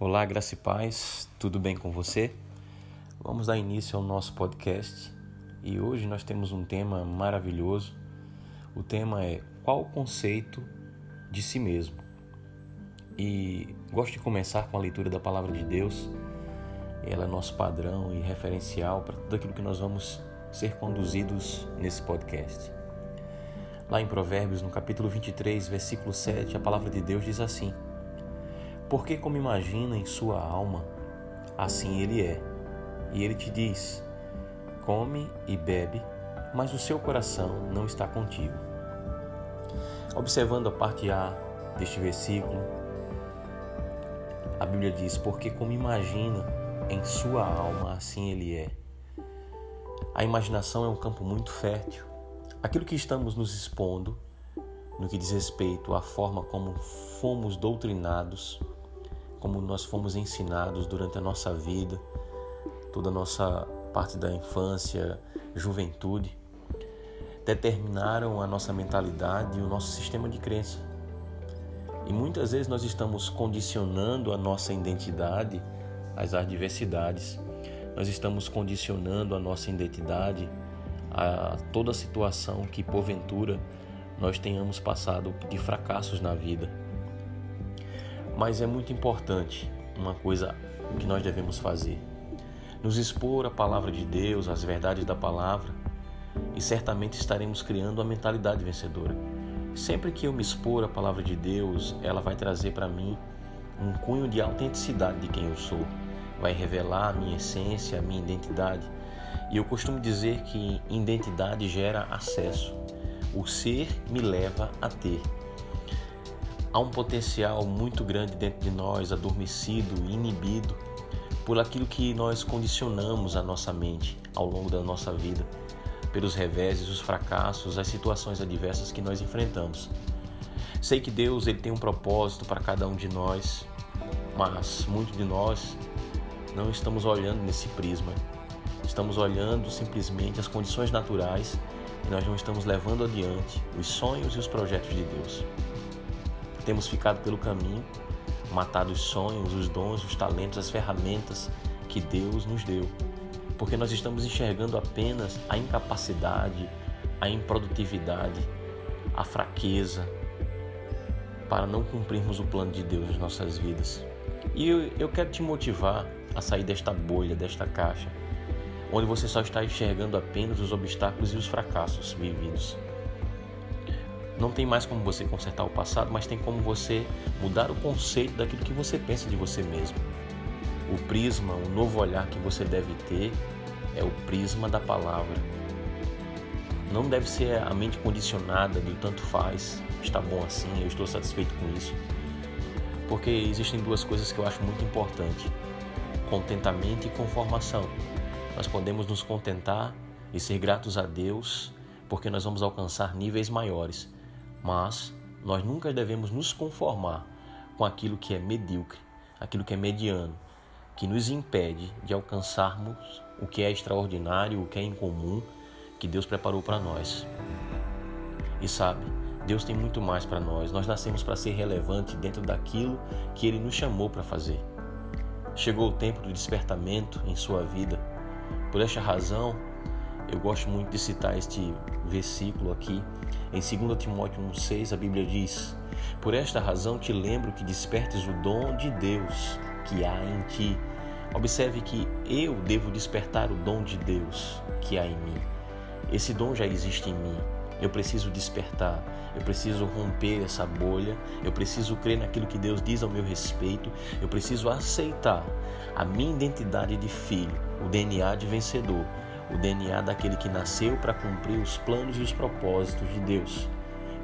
Olá, graça e paz, tudo bem com você? Vamos dar início ao nosso podcast e hoje nós temos um tema maravilhoso. O tema é qual o conceito de si mesmo? E gosto de começar com a leitura da palavra de Deus. Ela é nosso padrão e referencial para tudo aquilo que nós vamos ser conduzidos nesse podcast. Lá em Provérbios, no capítulo 23, versículo 7, a palavra de Deus diz assim: porque, como imagina em sua alma, assim ele é. E ele te diz: come e bebe, mas o seu coração não está contigo. Observando a parte A deste versículo, a Bíblia diz: Porque, como imagina em sua alma, assim ele é. A imaginação é um campo muito fértil. Aquilo que estamos nos expondo, no que diz respeito à forma como fomos doutrinados, como nós fomos ensinados durante a nossa vida, toda a nossa parte da infância, juventude, determinaram a nossa mentalidade e o nosso sistema de crença. E muitas vezes nós estamos condicionando a nossa identidade às adversidades. Nós estamos condicionando a nossa identidade a toda situação que porventura nós tenhamos passado de fracassos na vida. Mas é muito importante uma coisa que nós devemos fazer: nos expor a palavra de Deus, as verdades da palavra, e certamente estaremos criando a mentalidade vencedora. Sempre que eu me expor a palavra de Deus, ela vai trazer para mim um cunho de autenticidade de quem eu sou, vai revelar a minha essência, a minha identidade. E eu costumo dizer que identidade gera acesso. O ser me leva a ter. Há um potencial muito grande dentro de nós, adormecido, inibido, por aquilo que nós condicionamos a nossa mente ao longo da nossa vida, pelos reveses, os fracassos, as situações adversas que nós enfrentamos. Sei que Deus ele tem um propósito para cada um de nós, mas muitos de nós não estamos olhando nesse prisma. Estamos olhando simplesmente as condições naturais e nós não estamos levando adiante os sonhos e os projetos de Deus. Temos ficado pelo caminho, matado os sonhos, os dons, os talentos, as ferramentas que Deus nos deu, porque nós estamos enxergando apenas a incapacidade, a improdutividade, a fraqueza para não cumprirmos o plano de Deus nas nossas vidas. E eu, eu quero te motivar a sair desta bolha, desta caixa, onde você só está enxergando apenas os obstáculos e os fracassos vividos. Não tem mais como você consertar o passado, mas tem como você mudar o conceito daquilo que você pensa de você mesmo. O prisma, o novo olhar que você deve ter é o prisma da palavra. Não deve ser a mente condicionada do tanto faz, está bom assim, eu estou satisfeito com isso. Porque existem duas coisas que eu acho muito importante: contentamento e conformação. Nós podemos nos contentar e ser gratos a Deus porque nós vamos alcançar níveis maiores mas nós nunca devemos nos conformar com aquilo que é medíocre, aquilo que é mediano, que nos impede de alcançarmos o que é extraordinário, o que é incomum que Deus preparou para nós. E sabe, Deus tem muito mais para nós. Nós nascemos para ser relevante dentro daquilo que Ele nos chamou para fazer. Chegou o tempo do despertamento em sua vida. Por esta razão, eu gosto muito de citar este versículo aqui. Em 2 Timóteo 1,6 a Bíblia diz: Por esta razão te lembro que despertes o dom de Deus que há em ti. Observe que eu devo despertar o dom de Deus que há em mim. Esse dom já existe em mim. Eu preciso despertar, eu preciso romper essa bolha, eu preciso crer naquilo que Deus diz ao meu respeito, eu preciso aceitar a minha identidade de filho, o DNA de vencedor, o DNA daquele que nasceu para cumprir os planos e os propósitos de Deus.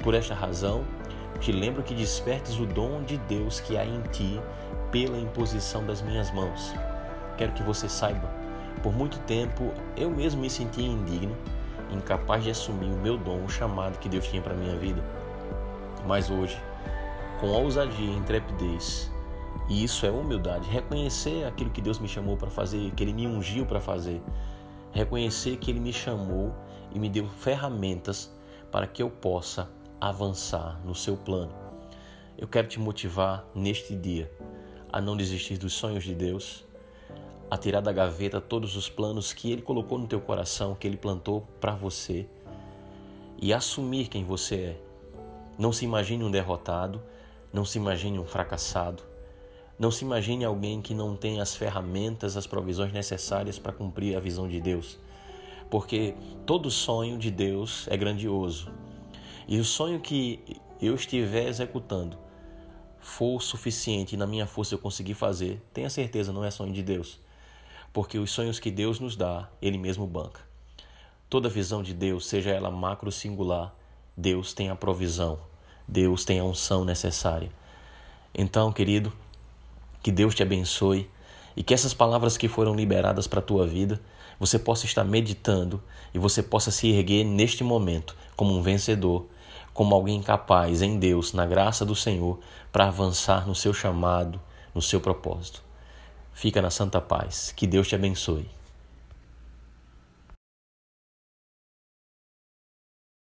Por esta razão, te lembro que despertes o dom de Deus que há em ti pela imposição das minhas mãos. Quero que você saiba, por muito tempo eu mesmo me sentia indigno, incapaz de assumir o meu dom, o chamado que Deus tinha para minha vida. Mas hoje, com ousadia e intrepidez, e isso é humildade, reconhecer aquilo que Deus me chamou para fazer, que Ele me ungiu para fazer, reconhecer que Ele me chamou e me deu ferramentas para que eu possa avançar no seu plano. Eu quero te motivar neste dia a não desistir dos sonhos de Deus, a tirar da gaveta todos os planos que Ele colocou no teu coração, que Ele plantou para você e assumir quem você é. Não se imagine um derrotado, não se imagine um fracassado, não se imagine alguém que não tem as ferramentas, as provisões necessárias para cumprir a visão de Deus. Porque todo sonho de Deus é grandioso. E o sonho que eu estiver executando for suficiente e na minha força eu conseguir fazer, tenha certeza, não é sonho de Deus. Porque os sonhos que Deus nos dá, Ele mesmo banca. Toda visão de Deus, seja ela macro singular, Deus tem a provisão, Deus tem a unção necessária. Então, querido, que Deus te abençoe e que essas palavras que foram liberadas para a tua vida, você possa estar meditando e você possa se erguer neste momento como um vencedor como alguém capaz em Deus, na graça do Senhor, para avançar no seu chamado, no seu propósito. Fica na santa paz. Que Deus te abençoe.